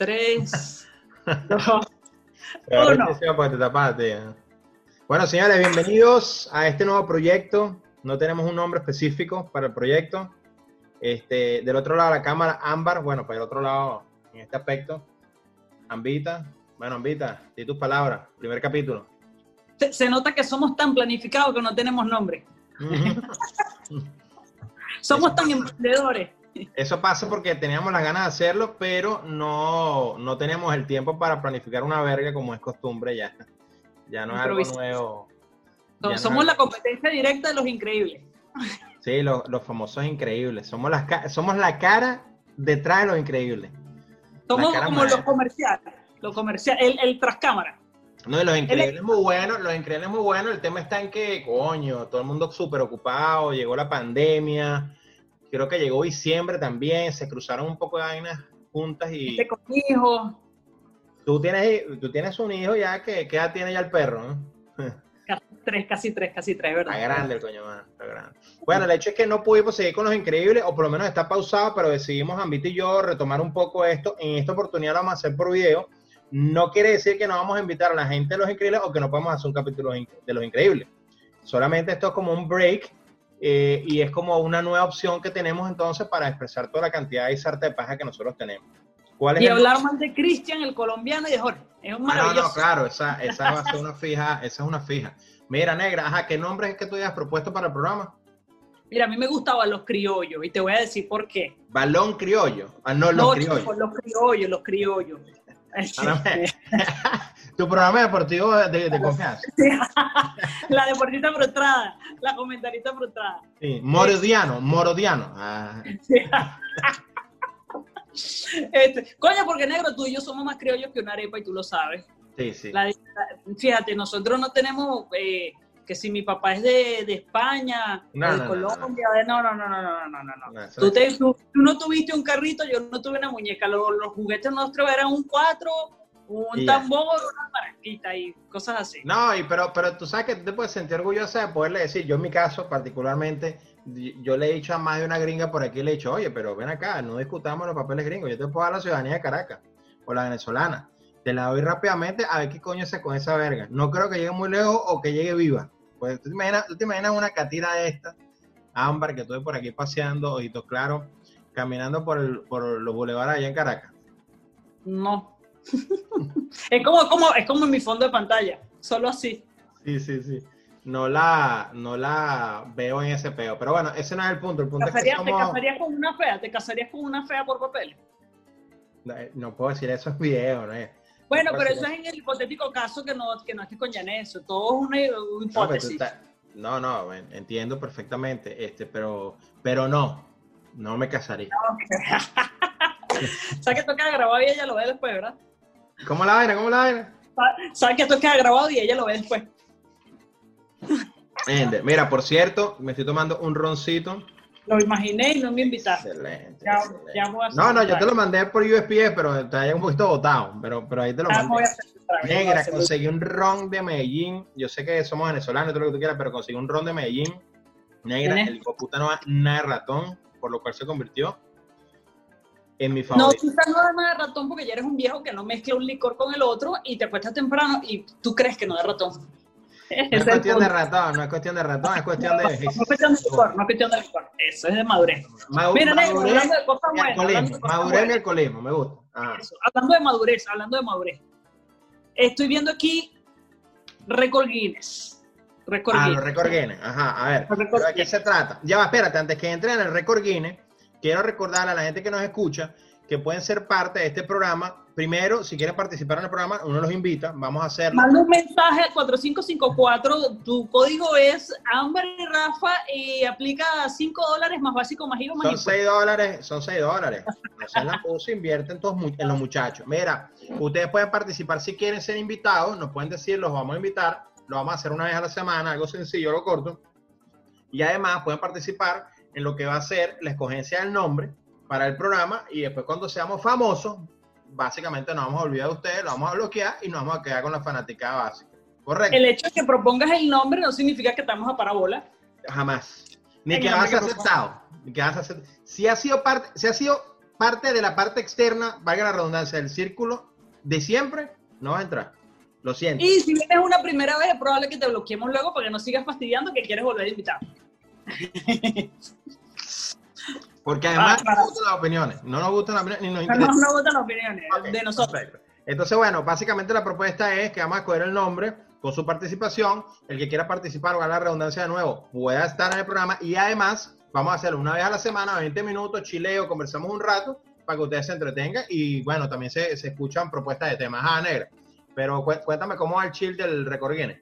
tres, dos, Pero Uno. ahorita sí, porque te tapaste, ¿eh? Bueno, señores, bienvenidos a este nuevo proyecto. No tenemos un nombre específico para el proyecto. Este, del otro lado de la cámara, Ámbar. Bueno, para el otro lado, en este aspecto, Ambita. Bueno, Ambita, di tus palabras. Primer capítulo. Se, se nota que somos tan planificados que no tenemos nombre. Somos tan emprendedores. Eso pasa porque teníamos las ganas de hacerlo, pero no, no teníamos el tiempo para planificar una verga como es costumbre ya. Ya no es algo nuevo. No somos la competencia directa de los increíbles. Sí, los, los famosos increíbles. Somos, las, somos la cara detrás de los increíbles. Somos como los comerciales. Los comerciales, el, el tras cámara. No, y los increíbles es muy bueno, los increíbles es muy bueno. El tema está en que, coño, todo el mundo súper ocupado, llegó la pandemia, creo que llegó diciembre también, se cruzaron un poco de vainas juntas y Este con tú tienes, tú tienes un hijo ya que, ¿qué edad tiene ya el perro? ¿no? casi tres, casi tres, casi tres, Está ¿verdad? grande el coño, mano, está grande. Bueno, el hecho es que no pudimos seguir con los increíbles, o por lo menos está pausado, pero decidimos, Ambito y yo, retomar un poco esto. En esta oportunidad lo vamos a hacer por video. No quiere decir que no vamos a invitar a la gente de los increíbles o que no podemos hacer un capítulo de los increíbles. Solamente esto es como un break eh, y es como una nueva opción que tenemos entonces para expresar toda la cantidad de sarta de paja que nosotros tenemos. ¿Cuál es Y el- hablar más de Cristian, el colombiano y de Jorge. Es un Ah, no, maravilloso. no, claro, esa, esa va a ser una fija, esa es una fija. Mira, negra, ajá, ¿qué nombre es que tú hayas propuesto para el programa? Mira, a mí me gustaban los criollos y te voy a decir por qué. Balón criollo. Ah, no, los No, criollos. los criollos, los criollos. Ahora me- tu programa deportivo de, de confianza. la deportista frustrada, la comentarista frustrada. Sí. Morodiano, Morodiano. Ah, Este, coño, porque negro, tú y yo somos más criollos que una arepa y tú lo sabes. sí, sí. La- fíjate, nosotros no tenemos eh, que si mi papá es de, de España No, o de no, Colombia, no, no, no, no, no, no, no, no. Tú, no- te- tú- tú no tuviste un carrito, yo no tuve una muñeca. Los, los juguetes nuestros eran un cuatro, un tambor, una paranquita y cosas así. No, y pero, pero tú sabes que tú te puedes sentir orgullosa de poderle decir, yo en mi caso particularmente, yo le he dicho a más de una gringa por aquí, le he dicho, oye, pero ven acá, no discutamos los papeles gringos, yo te puedo dar la ciudadanía de Caracas o la venezolana. Te la doy rápidamente a ver qué coño se con esa verga. No creo que llegue muy lejos o que llegue viva. Pues tú te imaginas, tú te imaginas una catira de esta, ámbar, que estoy por aquí paseando, ojitos claros, caminando por, el, por los bulevares allá en Caracas. No. es, como, como, es como en mi fondo de pantalla, solo así. Sí, sí, sí. No la, no la veo en ese peo. Pero bueno, ese no es el punto. El punto es que ¿Casarías- ¿Te somos... casarías con una fea? ¿Te casarías con una fea por papel? Eh, No puedo decir eso en video, ¿no? es? Bueno, No pero eso es en el hipotético caso que no, que no con Yaneso. Todo es una, No, hipótesis. no, no, en- entiendo perfectamente, este, pero, pero no, no me casaría. ¿Sabes que esto queda grabado y ella lo ve después, verdad? ¿Cómo la vaina? ¿Cómo la vaina? ¿Sabes que esto queda grabado y ella lo ve después? Mira, por cierto, me estoy tomando un roncito. Lo imaginé y no me invitaste. Excelente. Ya, excelente. ya voy a hacer No, no, yo te lo mandé por USPS, pero está ahí un poquito botado. Pero, pero ahí te lo Ya voy a mandé. Negra, conseguí un ron de Medellín. Yo sé que somos venezolanos, todo lo que tú quieras, pero conseguí un ron de Medellín. Negra, el hijo puta no va nada de ratón, por lo cual se convirtió en mi No, favorito. tú estás no de más de ratón porque ya eres un viejo que no mezcla un licor con el otro y te acuestas temprano y tú crees que no de ratón. No es cuestión de ratón, no es cuestión de ratón, es cuestión No, de. no es cuestión de licor, no es cuestión de licor. Eso es de madurez. Madu- Mira, negro, madurez hablando de cosas buenas, alcoholismo. Madurez y alcoholismo, me gusta. Ah, Eso, Hablando de madurez, hablando de madurez. Estoy viendo aquí Record Guinness. Record Ah, los Guinness. récord Guinness. Ajá, a ver. Los récord ¿pero ¿De qué se trata? Ya va, espérate, antes que entre en el récord Guinness, quiero recordarle a la gente que nos escucha que pueden ser parte de este programa. Primero, si quieren participar en el programa, uno los invita, vamos a hacerlo. Manda un mensaje al 4554. Tu código es Ámbar y Rafa y aplica 5 dólares más básico, más IVA, más Son impuestos. 6 dólares, son 6 dólares. No se la invierten todos en los muchachos. Mira, ustedes pueden participar si quieren ser invitados, nos pueden decir, los vamos a invitar, lo vamos a hacer una vez a la semana, algo sencillo, lo corto. Y además pueden participar en lo que va a ser la escogencia del nombre para el programa y después cuando seamos famosos, básicamente nos vamos a olvidar de ustedes, lo vamos a bloquear y nos vamos a quedar con la fanaticada básica. Correcto. El hecho de que propongas el nombre no significa que estamos a parabola. Jamás. Ni El que vas aceptado. Ni que vas aceptado. Si ha sido parte, si ha sido parte de la parte externa, valga la redundancia, del círculo de siempre, no vas a entrar. Lo siento. Y si vienes una primera vez, es probable que te bloqueemos luego para que no sigas fastidiando que quieres volver a invitar. Porque además Ah, no nos gustan las opiniones. No nos gustan las opiniones ni nos No, interesa. no votan las opiniones de nosotros. perfecto. Entonces, bueno, básicamente la propuesta es que vamos a escoger el nombre con su participación. El que quiera participar, o la redundancia de nuevo, pueda estar en el programa. Y además, vamos a hacerlo una vez a la semana, 20 minutos, chileo, conversamos un rato para que ustedes se entretengan. Y bueno, también se, se escuchan propuestas de temas. Ah, negra. Pero cu- cuéntame cómo va el chill del Record Guinness.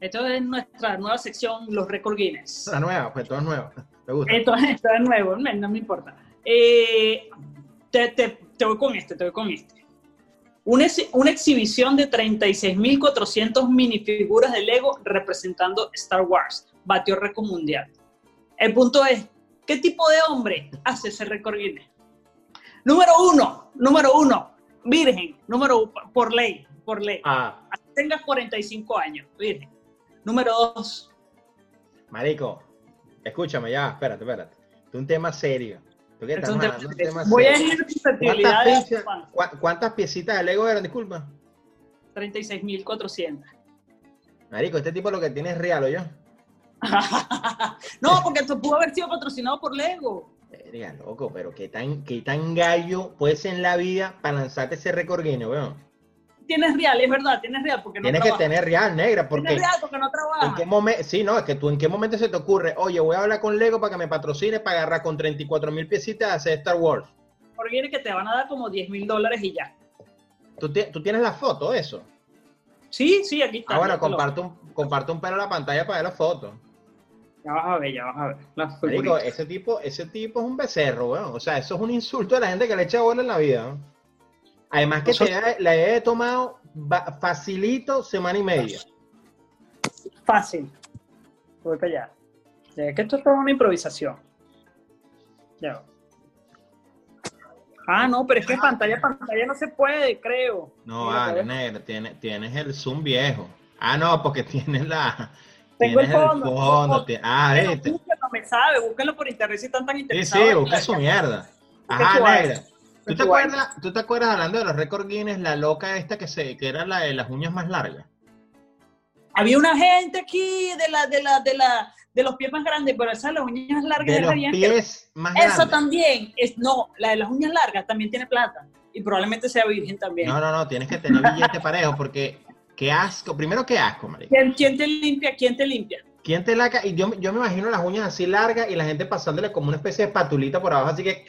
Esto es nuestra nueva sección, los Record Guinness. La nueva, pues todo es nuevo. Me gusta. Esto, esto es nuevo, no, no me importa. Eh, te, te- te voy con este, te voy con este. Una, una exhibición de 36.400 minifiguras de Lego representando Star Wars. Batió récord mundial. El punto es, ¿qué tipo de hombre hace ese récord Guinness? Número uno, número uno, virgen, número por ley, por ley. Ah, Tengas 45 años, virgen. Número dos, marico, escúchame ya, espérate, espérate. Es un tema serio. ¿Tú qué es estás un tema- un tema voy a ir ¿Cuántas, piezas- ¿Cuántas piecitas de Lego eran? Disculpa. 36.400. Marico, este tipo lo que tiene es real, ¿o yo? no, porque esto pudo haber sido patrocinado por Lego. Diga, loco, pero qué tan, qué tan gallo puede ser en la vida para lanzarte ese récord Guinness, weón. Tienes real, es verdad, tienes real porque no Tienes que tener real, negra, porque Tienes real porque no ¿en trabaja. qué momento? Sí, no, es que tú en qué momento se te ocurre, oye, voy a hablar con Lego para que me patrocine para agarrar con 34 mil piecitas a hacer Star Wars. Porque viene que te van a dar como 10 mil dólares y ya. ¿Tú, ti- tú tienes la foto eso? Sí, sí, aquí está. Ah, bueno, comparte un, comparte un pelo en la pantalla para ver la foto. Ya vas a ver, ya vas a ver. Las figuritas. ese tipo, ese tipo es un becerro, weón. O sea, eso es un insulto a la gente que le echa bola en la vida. ¿no? Además que te la he tomado facilito semana y media. Fácil. Voy para allá. Ya, que esto es toda una improvisación. Ya. Ah, no, pero es que pantalla a pantalla no se puede, creo. No, vale, pues. negro, tienes, tienes el zoom viejo. Ah, no, porque tienes la... Tengo el tienes fondo, el fondo. tie- Ah, viste. búsquenlo, me sabe, búsquenlo por internet si están tan Sí, interesados. sí, busca su mierda. Ajá, negra. ¿Tú te, acuerdas, ¿Tú te acuerdas hablando de los récord Guinness, la loca esta que se que era la de las uñas más largas? Había una gente aquí de la, de la, de la, de los pies más grandes, pero esa de las uñas largas De los pies más Esa grandes. también, es, no, la de las uñas largas también tiene plata. Y probablemente sea virgen también. No, no, no, tienes que tener billete parejo porque qué asco. Primero, qué asco, marico. ¿Quién, quién te limpia? ¿Quién te limpia? ¿Quién te laca? Y yo, yo me imagino las uñas así largas y la gente pasándole como una especie de patulita por abajo, así que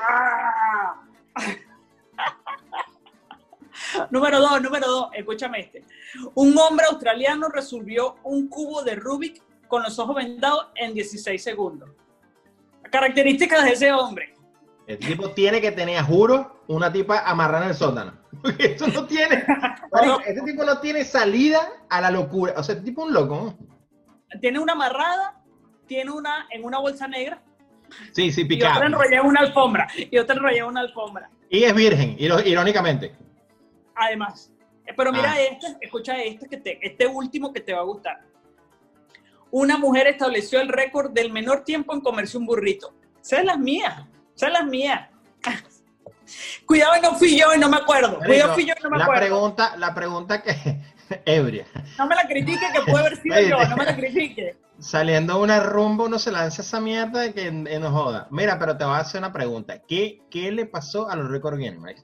¡Ah! número dos, número dos, escúchame este. Un hombre australiano resolvió un cubo de Rubik con los ojos vendados en 16 segundos. Características de ese hombre. el tipo tiene que tener, juro, una tipa amarrada en el sótano. Porque eso no tiene, marico, ese tipo no tiene salida a la locura. O sea, este tipo es un loco. ¿no? Tiene una amarrada, tiene una en una bolsa negra Sí, sí, y otra picado. enrollada en una alfombra. Y otra enrollada en una alfombra. Y es virgen, irónicamente. Además. Eh, Pero mira Ah. este, escucha este, que te, este último que te va a gustar. Una mujer estableció el récord del menor tiempo en comerse un burrito. Esa es las mías. Esa es las mías. Cuidado, y no fui yo y no me acuerdo. Cuidado, fui yo y no me la acuerdo. pregunta, la pregunta que ebria. No me la critique que puede haber sido yo. No me la critique. Saliendo de una rumba, uno se lanza esa mierda de que eh, no joda. Mira, pero te voy a hacer una pregunta. ¿Qué, qué le pasó a los Record Games, marico?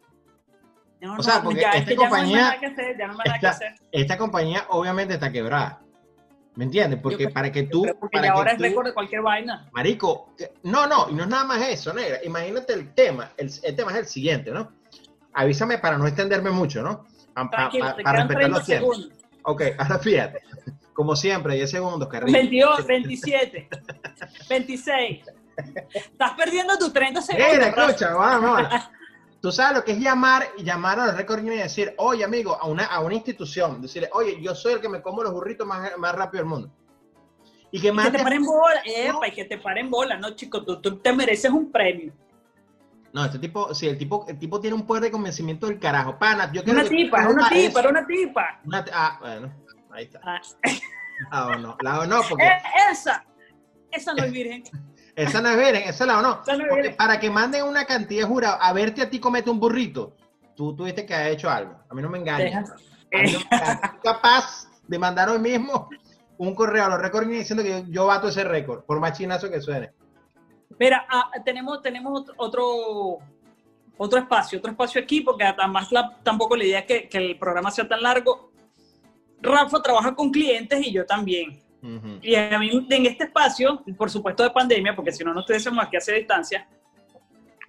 No, O sea, no, porque ya, es esta que no compañía que hacer. No Esta, compañía obviamente está quebrada. ¿Me entiendes? Porque para que tú... Porque para que ahora es récord de cualquier vaina. Marico, que- no, no, y no es nada más eso, negra. Imagínate el tema. El, el tema es el siguiente, ¿no? Avísame para no extenderme mucho, ¿no? Pa- pa- Tranquilo, pa- te para quedan respetar 30 los tiempos. segundos. Ok, ahora fíjate. Como siempre, 10 segundos, que rico. 22, 27, 26. Estás perdiendo tus 30 segundos. Mira, escucha, vamos, vamos. Tú sabes lo que es llamar, llamar a los Guinness y decir, oye, amigo, a una, a una institución, decirle, oye, yo soy el que me como los burritos más, más rápido del mundo. Y que Y que te paren bola, epa, y que te paren bola, no, chico, tú, tú te mereces un premio. No, este tipo, sí, el tipo, el tipo tiene un poder de convencimiento del carajo. Pana, yo Una que- tipa, una tipa, eso. una tipa. Una ah, bueno, ahí está. Ah, La o no, la o no, porque eh, esa, esa no es virgen. Esa no es Beren, esa la o no. Para que manden una cantidad de jurados a verte a ti comete un burrito, tú tuviste que haber hecho algo. A mí no me engañas. capaz de mandar hoy mismo un correo a los récords diciendo que yo, bato ese récord, por más chinazo que suene. Mira, ah, tenemos, tenemos otro, otro espacio, otro espacio aquí, porque además tampoco la idea es que, que, el programa sea tan largo. Rafa trabaja con clientes y yo también. Y a mí en este espacio, por supuesto de pandemia, porque si no, no estuviésemos aquí hace distancia,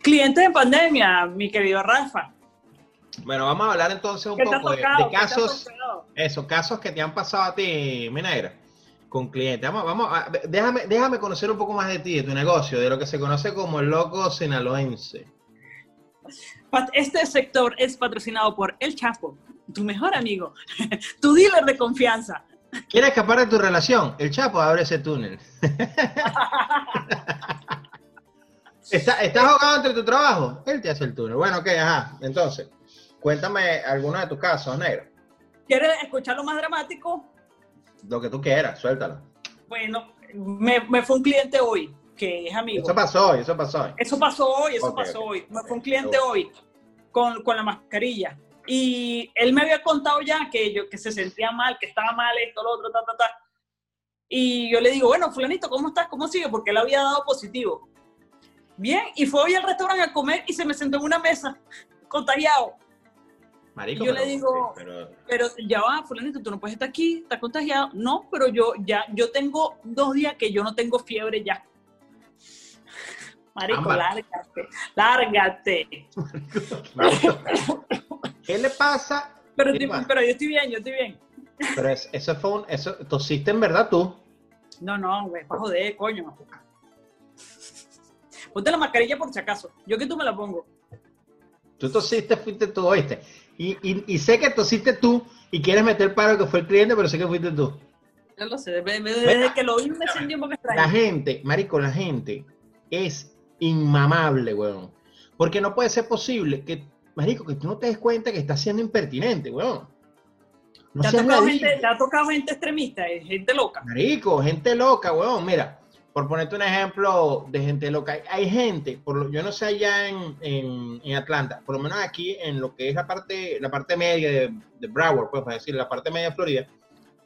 clientes en pandemia, mi querido Rafa. Bueno, vamos a hablar entonces un poco de, casos, esos casos que te han pasado a ti, Minaira, con clientes. Vamos, vamos, a, déjame, déjame conocer un poco más de ti, de tu negocio, de lo que se conoce como el loco sinaloense. Este sector es patrocinado por El Chapo, tu mejor amigo, tu dealer de confianza. ¿Quieres escapar de tu relación? El Chapo abre ese túnel. ¿Estás ahogado entre tu trabajo? Él te hace el túnel. Bueno, ok, ajá. Entonces, Cuéntame algunos de tus casos, negro. ¿Quieres escuchar lo más dramático? Lo que tú quieras, suéltalo. Bueno, me, fue un cliente hoy, que es amigo. Eso pasó hoy, eso pasó hoy. Eso pasó hoy, eso pasó hoy. Me fue un cliente hoy con, la mascarilla. Y él me había contado ya que, yo, que se sentía mal, que estaba mal, esto, lo otro, ta, ta, ta. Y yo le digo, bueno, fulanito, ¿cómo estás? ¿Cómo sigue? Porque él había dado positivo. Bien, y fue hoy al restaurante a comer y se me sentó en una mesa, contagiado yo le digo, pero... ya va, fulanito, tú no puedes estar aquí, estás contagiado. No, pero yo ya, yo tengo dos días que yo no tengo fiebre ya. Marico, lárgate, lárgate. ¿Qué le pasa? Pero, pero yo estoy bien, yo estoy bien. Pero eso fue un, eso, tosiste en verdad tú. No, no, güey, para joder, coño. Ponte la mascarilla por si acaso. Yo que tú me la pongo. Tú tosiste, fuiste tú, oíste. Y, sé que tosiste tú y quieres meter paro que fue el cliente, pero sé que fuiste tú. Yo lo sé, desde que lo vi me sentí un poco extraño. La gente, marico, la gente es inmamable, weón. Porque no puede ser posible que, marico, que tú no te des cuenta que estás siendo impertinente, weón. No ¿Te, ha tocado gente, ¿Te ha tocado gente extremista, gente loca? Marico, gente loca, weón. Mira, por ponerte un ejemplo de gente loca, hay gente, por lo, yo no sé allá en, en, Atlanta, por lo menos aquí en lo que es la parte, la parte media de, de Broward, pues para decir, la parte media de Florida.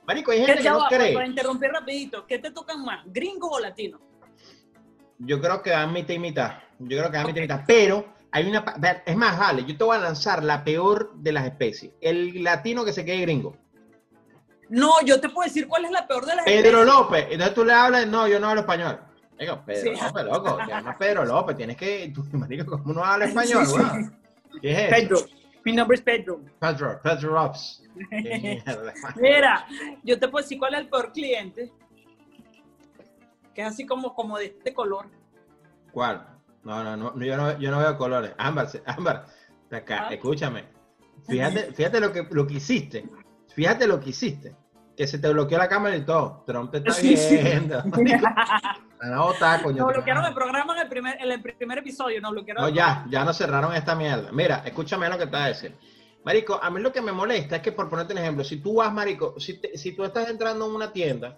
Marico, hay gente que no cree. Para interrumpir rapidito, ¿qué te tocan más, gringo o latino? Yo creo que dan mitad y mitad. Yo creo que dan mitad y mitad. Pero hay una. Es más, vale, yo te voy a lanzar la peor de las especies. El latino que se quede gringo. No, yo te puedo decir cuál es la peor de las Pedro López. Entonces tú le hablas, no, yo no hablo español. Digo, Pedro López, loco, te llamas Pedro López, tienes que, tú, marico, ¿cómo no habla español, sí, ¿Qué es Pedro, mi nombre es Pedro. Pedro, Pedro López. Mira, yo te puedo decir cuál es el peor cliente, que es así como, como de este color. ¿Cuál? No, no, no, yo no, yo no veo colores. Ámbar, Ámbar, acá, ah. escúchame. Fíjate, fíjate lo que, lo que hiciste. Fíjate lo que hiciste. Que se te bloqueó la cámara y todo. Trump te está viendo. no, está, coño. Nos bloquearon el programa en el primer, en el primer episodio. Nos bloquearon. No, ya, ya nos cerraron esta mierda. Mira, escúchame lo que te voy a decir. Marico, a mí lo que me molesta es que, por ponerte un ejemplo, si tú vas, Marico, si, si tú estás entrando en una tienda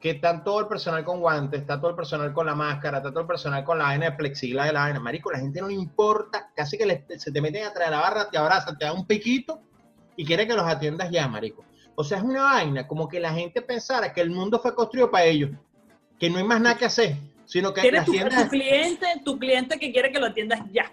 que está todo el personal con guantes, está todo el personal con la máscara, está todo el personal con la vaina de plexigla de la vaina, marico, la gente no le importa, casi que se te meten atrás de la barra, te abrazan, te da un piquito y quiere que los atiendas ya, marico. O sea, es una vaina como que la gente pensara que el mundo fue construido para ellos, que no hay más nada que hacer, sino que las tu, tu cliente, tu cliente que quiere que lo atiendas ya.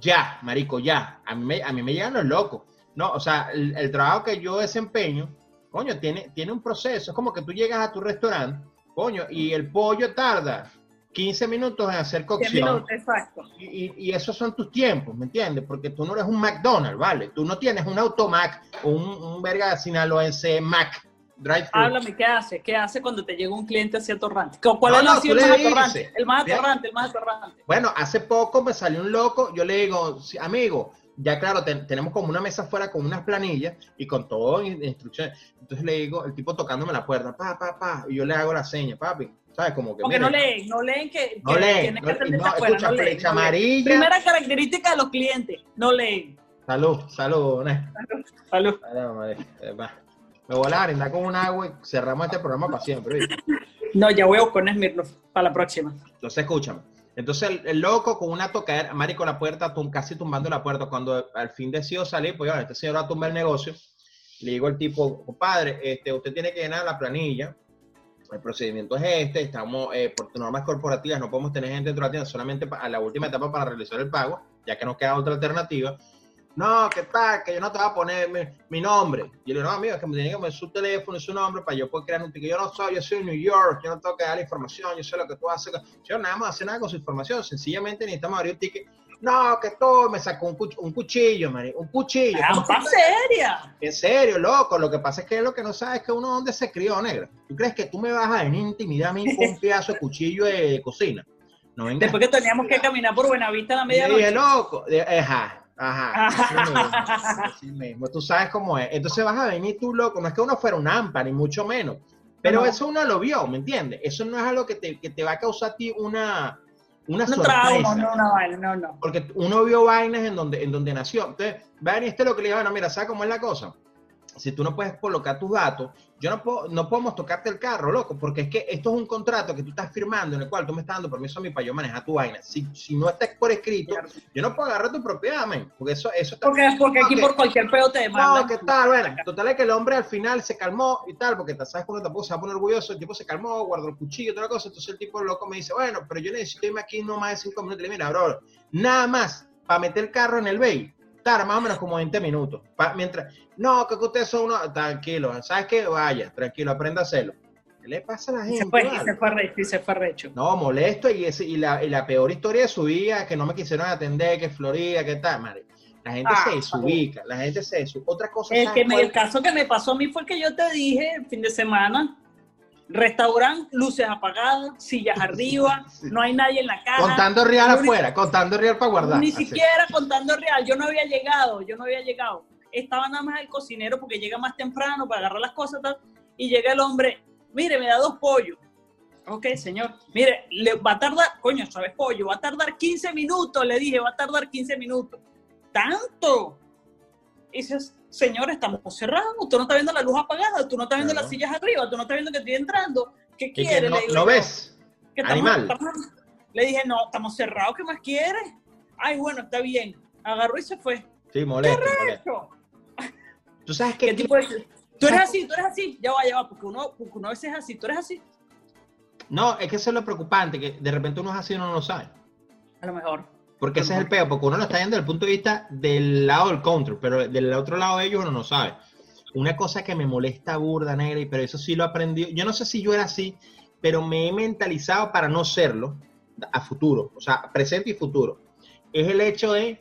Ya, marico, ya. A mí me, a mí me llegan los locos. No, o sea, el, trabajo que yo desempeño, coño, tiene, tiene un proceso. Es como que tú llegas a tu restaurante, coño, y el pollo tarda 15 minutos en hacer cocción. exacto. Y, esos son tus tiempos, ¿me entiendes? Porque tú no eres un McDonald's, ¿vale? Tú no tienes un Automac o un, un verga sinaloense Mac. Drive Háblame, ¿qué hace? ¿Qué hace cuando te llega un cliente así atorrante? ¿Cuál es el más atorrante? El más atorrante, el más atorrante. Bueno, hace poco me salió un loco, yo le digo, amigo, ya claro, tenemos como una mesa afuera con unas planillas y con todo instrucciones. Entonces le digo, el tipo tocándome la puerta, pa, pa, pa, y yo le hago la seña, papi, ¿Sabes? Como que. Porque no leen, no leen que. No leen. No, que no, escucha, no flecha amarilla. Primera característica de los clientes, no leen. Salud, salud, ¿no? Salud. salud. salud Me voy a brindar con un agua y cerramos este programa para siempre. No, ya voy a buscar un Smirnoff para la próxima. Entonces, escúchame. Entonces, el, el loco con una tocadera, marico, la puerta, tum- casi tumbando la puerta. Cuando al fin decidió salir, pues, bueno, este señor va a tumbar el negocio. Le digo al tipo, compadre, este, usted tiene que llenar la planilla. El procedimiento es este. Estamos, eh, por normas corporativas, no podemos tener gente dentro de la tienda, solamente a la última etapa para realizar el pago, ya que nos queda otra alternativa. No, ¿qué tal? Que yo no te voy a poner mi, mi nombre. Y yo le digo, no, amigo, es que me tiene que poner su teléfono y su nombre para yo poder crear un ticket. Yo no soy, yo soy de New York, yo no tengo que dar la información, yo sé lo que tú haces. Yo nada más hacer nada con su información, sencillamente necesitamos abrir un ticket. No, que todo me sacó un, cuch- un cuchillo, Mari, un cuchillo. ¿Cómo ¡Trampa tú- seria! En serio, loco, lo que pasa es que lo que no sabes es que uno dónde se crió, negro. ¿Tú crees que tú me vas a venir a intimidar a mí con un pedazo de cuchillo de cocina? No vengas Después que teníamos que caminar por Buenavista a la le dije, medianoche. loco, ajá, ajá, así mismo, así mismo, tú sabes cómo es. Entonces vas a venir tú, loco, no es que uno fuera un AMPA, ni mucho menos, pero No. eso uno lo vio, ¿me entiendes? Eso no es algo que te, que te va a causar a ti una, una Un sorpresa. trauma, no, no, no, no. Porque uno vio vainas en donde, en donde nació. Entonces, vean, este es lo que le digo, bueno, mira, ¿sabes cómo es la cosa? Si tú no puedes colocar tus datos, yo no puedo, no podemos tocarte el carro, loco, porque es que esto es un contrato que tú estás firmando en el cual tú me estás dando permiso a mí para yo manejar tu vaina. Si, si no está por escrito, yo no puedo agarrar tu propiedad, men, porque eso, eso está... Porque, porque aquí por cualquier peo te demandan. No, ¿qué tal? Bueno, total es que el hombre al final se calmó y tal, porque sabes que uno tampoco se va a poner orgulloso, el tipo se calmó, guardó el cuchillo y toda la cosa, entonces el tipo loco me dice, bueno, pero yo necesito irme aquí no más de cinco minutos, y le digo, mira, bro, nada más para meter el carro en el bay, tarda más o menos como 20 minutos, Pa- mientras, no, que ustedes son unos, tranquilo, ¿sabes qué? Vaya, tranquilo, aprenda a hacerlo. ¿Qué le pasa a la Y gente? se fue, y vale? se fue recho, y se fue recho. No, molesto y, ese, y, la, y la peor historia de su vida que no me quisieron atender, que Florida, que tal, madre. La gente Ah, se desubica, la gente se desubica. Otra cosa El, ¿sabes que me- el caso que me pasó a mí fue el que yo te dije el fin de semana. Restaurante, luces apagadas, sillas arriba, no hay nadie en la caja. Contando real afuera, contando real para guardar. Ni Así. siquiera contando real, yo no había llegado, yo no había llegado. Estaba nada más el cocinero porque llega más temprano para agarrar las cosas tal, y llega el hombre, mire, me da dos pollos. Ok, señor. Mire, le va a tardar, coño, ¿sabes pollo? Va a tardar 15 minutos, le dije, va a tardar 15 minutos. ¿Tanto? Y dices, señor, estamos cerrados, tú no estás viendo la luz apagada, tú no estás viendo Claro. las sillas arriba, tú no estás viendo que estoy entrando. ¿Qué Y que quiere? no, Le digo ¿no yo. ves? que estamos- Animal. estamos- le dije, no, estamos cerrados, ¿qué más quieres? Ay, bueno, está bien. Agarró y se fue. Sí, molesto, molesto. Eso. Tú sabes ¿Qué tipo de... Tú eres así, tú eres así. Ya va, ya va, porque uno, porque uno a veces es así. Tú eres así. No, es que eso es lo preocupante, que de repente uno es así y uno no lo sabe. A lo mejor. Porque ese es el peo, porque uno lo está viendo desde el punto de vista del lado del control, pero del otro lado de ellos uno no sabe. Una cosa que me molesta burda, negra, y pero eso sí lo aprendí. Yo no sé si yo era así, pero me he mentalizado para no serlo a futuro, o sea, presente y futuro. Es el hecho de,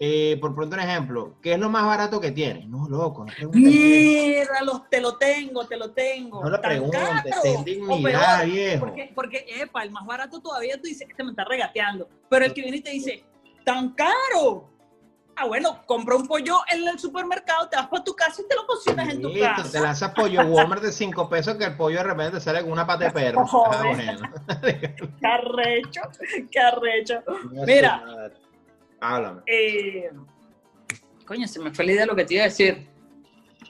eh, por poner un ejemplo, ¿qué es lo más barato que tiene? No, loco, no preguntes. Mira, los- te lo tengo, te lo tengo. No lo preguntes, ten dignidad, peor, viejo. Porque, porque, epa, el más barato todavía tú dices, este me está regateando. Pero el que viene y te dice, tan caro. Ah, bueno, compra un pollo en el supermercado, te vas para tu casa y te lo cocinas en tu Listo, casa. te lanzas pollo Walmart de 5 pesos que el pollo de repente sale con una pata de perro. Ah. Qué arrecho, qué arrecho. Mira. Háblame. Eh, coño, se me fue la idea de lo que te iba a decir.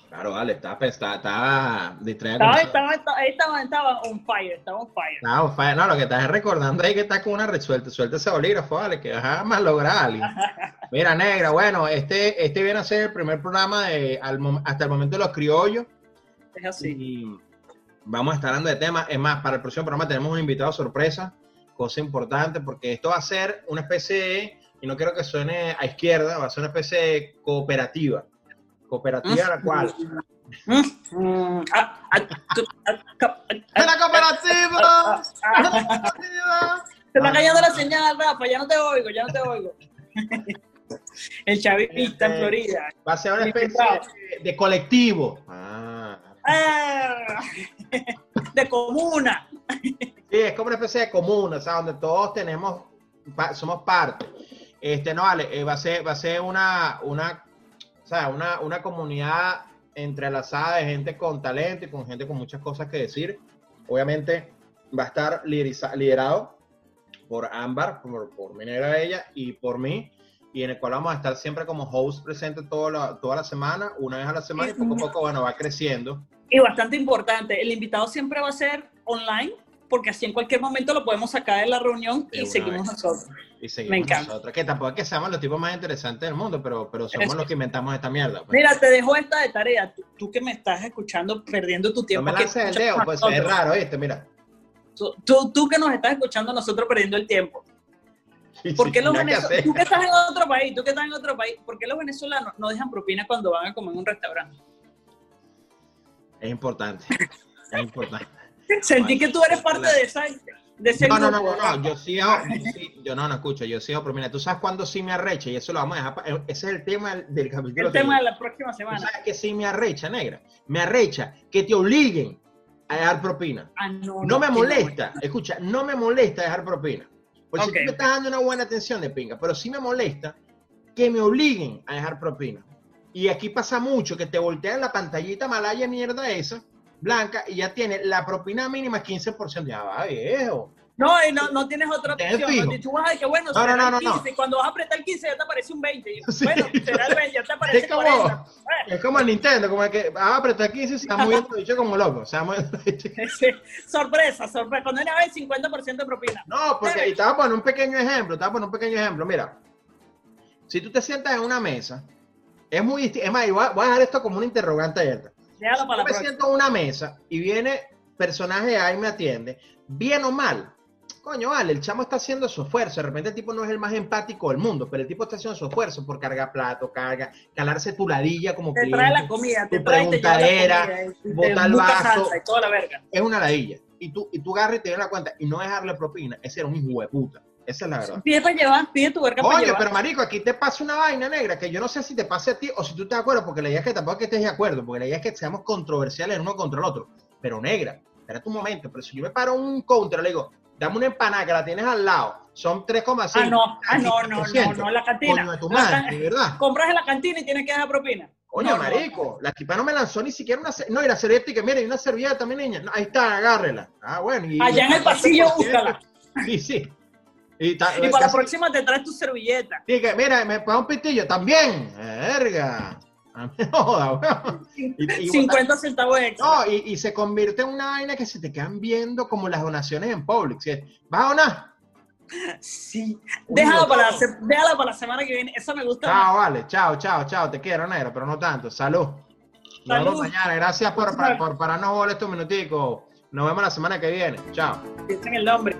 Claro, vale, estaba, estaba, estaba distraído. Estaba, estaba, estaba, estaba, estaba on fire, estaba on fire. Estaba on fire. No, lo que estás recordando ahí que estás con una resuelta. Suelta ese bolígrafo, vale, que vas a más lograr alguien. Mira, negra, bueno, este, este viene a ser el primer programa de, al hasta el momento de los criollos. Es así. Y vamos a estar hablando de temas. Es más, para el próximo programa tenemos un invitado sorpresa, cosa importante, porque esto va a ser una especie de, y no quiero que suene a izquierda, va a ser una especie de cooperativa. Cooperativa la cual. Ah, ah, ah, ah, ah, ¡La cooperativa! ah. Se está cayendo la señal, Rafa, ya no te oigo, ya no te oigo. El chavista en Florida. Va a ser una especie de, colectivo. Ah. Ah, de comuna. Sí, es como una especie de comuna, o sea, donde todos tenemos, somos parte. Este, no vale, eh, va a ser, va a ser una, una, o sea, una, una comunidad entrelazada de gente con talento y con gente con muchas cosas que decir. Obviamente va a estar lideriza- liderado por Ámbar, por, por mi negra ella y por mí, y en el cual vamos a estar siempre como host presente toda la, toda la semana, una vez a la semana, y poco a poco, bueno, va creciendo. Y bastante importante, el invitado siempre va a ser online, porque así en cualquier momento lo podemos sacar de la reunión De y seguimos vez. nosotros. Y seguimos Me nosotros. Que tampoco es que seamos los tipos más interesantes del mundo, pero, pero somos los que inventamos esta mierda. pues. Mira, te dejo esta de tarea. Tú, tú que me estás escuchando, perdiendo tu no tiempo. me que lances el dedo, pues es raro, ¿viste? Mira. Tú, tú, tú que nos estás escuchando, nosotros perdiendo el tiempo. Sí, ¿Por sí, qué los que venezolanos, tú que estás en otro país, tú que estás en otro país, ¿por qué los venezolanos no dejan propina cuando van a comer en un restaurante? Es importante. Es importante. Sentí que tú eres parte de, esa, de No, no, no, no, no, yo sí, yo sí- yo no, no escucho, yo sí, pero mira, tú sabes cuándo sí me arrecha y eso lo vamos a dejar, pa- ese es el tema del, capítulo. El tema de la próxima Tú semana. sabes que sí me arrecha, negra, me arrecha que te obliguen a dejar propina. Ah, no, No me molesta, escucha, no me molesta dejar propina. Porque si tú me estás dando una buena atención de pinga, pero sí me molesta que me obliguen a dejar propina. Y aquí pasa mucho que te voltean la pantallita malaya mierda esa, blanca, y ya tiene la propina mínima 15%. Ya va, viejo. No, y no, no tienes otra opción. tú vas a decir bueno, No, será no, el no, 15, y cuando vas a apretar el 15 ya te aparece un 20. Y yo, Sí. Bueno, será el 20, ya te aparece Es como, 40. es como el Nintendo, como el que va a apretar 15 y se está moviendo el bicho como loco. Se el. Sí, sorpresa, sorpresa. Cuando viene a ver 50% de propina. No, porque y te voy a poner un pequeño ejemplo, te voy a poner un pequeño ejemplo. Mira, si tú te sientas en una mesa, es muy distinto. Es más, voy a, voy a dejar esto como una interrogante abierta. Déjalo para Yo la me próxima. siento en una mesa y viene personaje A y me atiende, bien o mal. Coño, vale, el chamo está haciendo su esfuerzo. De repente el tipo no es el más empático del mundo, pero el tipo está haciendo su esfuerzo por cargar plato, carga, calarse tu ladilla como Te cliente. trae la comida, te tu trae te la preguntadera, comida, y te bota el vaso. salsa y toda la verga. Es una ladilla. Y tú, y tú agarras y te das la cuenta y no dejarle propina. Ese era un hijo de puta. Esa es la verdad. Pide para llevar, pide tu verga para Oye, llevar. pero marico, aquí te pasa una vaina negra que yo no sé si te pase a ti o si tú estás de acuerdo, porque la idea es que tampoco es que estés de acuerdo, porque la idea es que seamos controversiales uno contra el otro. Pero negra, espérate un momento, pero si yo me paro un contra, le digo, dame una empanada que la tienes al lado, son 3,5. Ah, no, ah, no, no, no, 15%. no, la cantina. Coño de tu madre, de verdad. Compras en la cantina y tienes que dejar propina. Coño, No, no, marico, la tipa no me lanzó ni siquiera una... No, y la servilleta, y que mire, y una servilleta, mi niña. Ahí está, agárrela. Ah, bueno. Y, Allá en el pasillo, búscala. Sí, sí. Y, ta- Y para la próxima te traes tu servilleta. y que, mira, me pone un pitillo también. Verga. No. Y- y 50 centavos extra. No, y, y se convierte en una vaina que se te quedan viendo como las donaciones en Publix. ¿sí? ¿Vas a donar? Sí. No. para, la déjalo para la semana que viene. Esa me gusta más. Chao, vale. Chao, chao, chao. Te quiero, negro, pero no tanto. Salud. Nos Salud. vemos mañana. Gracias por, por, por pararnos bola estos minuticos. Nos vemos la semana que viene. Chao. Piensa en el nombre.